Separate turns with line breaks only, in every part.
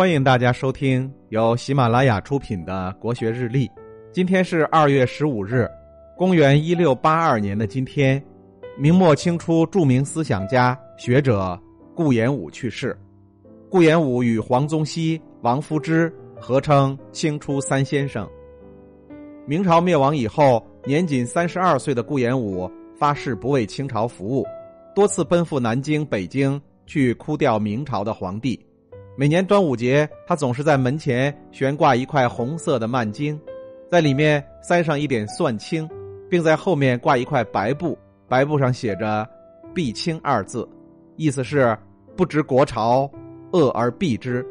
欢迎大家收听由喜马拉雅出品的《国学日历》。今天是二月十五日，公元一六八二年的今天，明末清初著名思想家、学者顾炎武去世。顾炎武与黄宗羲、王夫之合称清初三先生。明朝灭亡以后，年仅三十二岁的顾炎武发誓不为清朝服务，多次奔赴南京、北京去哭吊明朝的皇帝。每年端午节，他总是在门前悬挂一块红色的幔巾，在里面塞上一点蒜青，并在后面挂一块白布，白布上写着“避清”二字，意思是不知国朝恶而避之，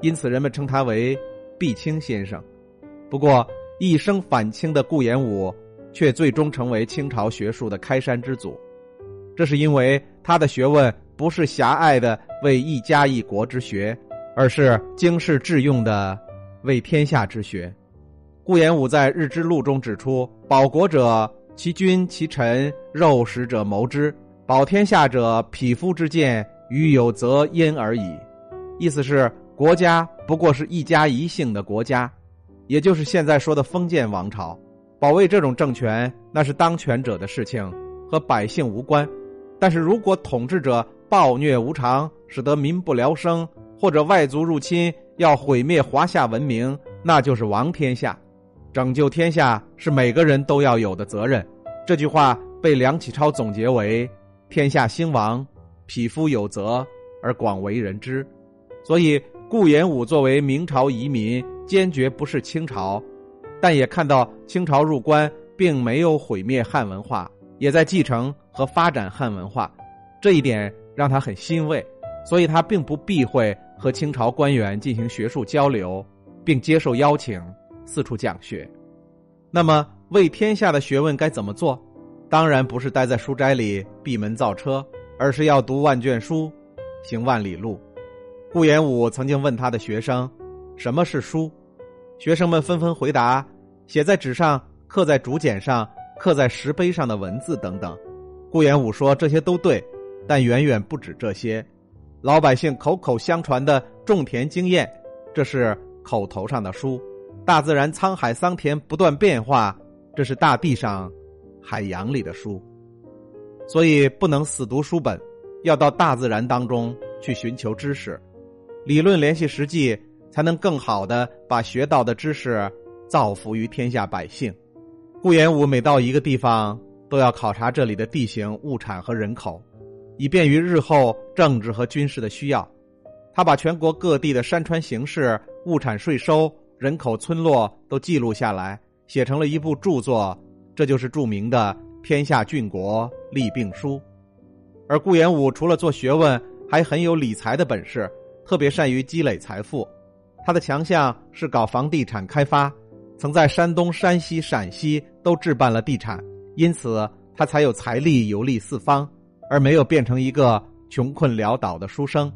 因此人们称他为“避清先生”。不过，一生反清的顾炎武，却最终成为清朝学术的开山之祖。这是因为他的学问不是狭隘的为一家一国之学。而是经世致用的为天下之学。顾炎武在《日之录》中指出：“保国者，其君其臣，肉食者谋之；保天下者，匹夫之见，于有则焉而已。”意思是，国家不过是一家一姓的国家，也就是现在说的封建王朝。保卫这种政权，那是当权者的事情，和百姓无关。但是如果统治者暴虐无常，使得民不聊生，或者外族入侵要毁灭华夏文明，那就是亡天下。拯救天下是每个人都要有的责任。这句话被梁启超总结为“天下兴亡，匹夫有责”，而广为人知。所以，顾炎武作为明朝遗民，坚决不是清朝，但也看到清朝入关并没有毁灭汉文化，也在继承和发展汉文化，这一点让他很欣慰。所以他并不避讳。和清朝官员进行学术交流，并接受邀请四处讲学。那么，为天下的学问该怎么做？当然不是待在书斋里闭门造车，而是要读万卷书，行万里路。顾炎武曾经问他的学生：“什么是书？”学生们纷纷回答：“写在纸上、刻在竹简上、刻在石碑上的文字等等。”顾炎武说：“这些都对，但远远不止这些。”老百姓口口相传的种田经验，这是口头上的书；大自然沧海桑田不断变化，这是大地上、海洋里的书。所以不能死读书本，要到大自然当中去寻求知识，理论联系实际，才能更好的把学到的知识造福于天下百姓。顾炎武每到一个地方，都要考察这里的地形、物产和人口。以便于日后政治和军事的需要，他把全国各地的山川形势、物产税收、人口村落都记录下来，写成了一部著作，这就是著名的《天下郡国利病书》。而顾炎武除了做学问，还很有理财的本事，特别善于积累财富。他的强项是搞房地产开发，曾在山东、山西、陕西都置办了地产，因此他才有财力游历四方。而没有变成一个穷困潦倒的书生，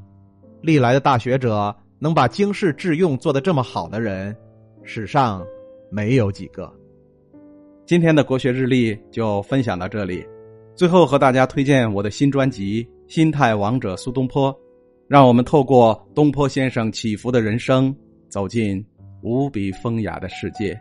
历来的大学者能把经世致用做得这么好的人，史上没有几个。今天的国学日历就分享到这里，最后和大家推荐我的新专辑《心态王者苏东坡》，让我们透过东坡先生起伏的人生，走进无比风雅的世界。